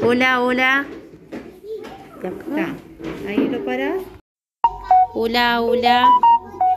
Hola, hola. Ya, acá. Ahí lo paras. Hola, hola.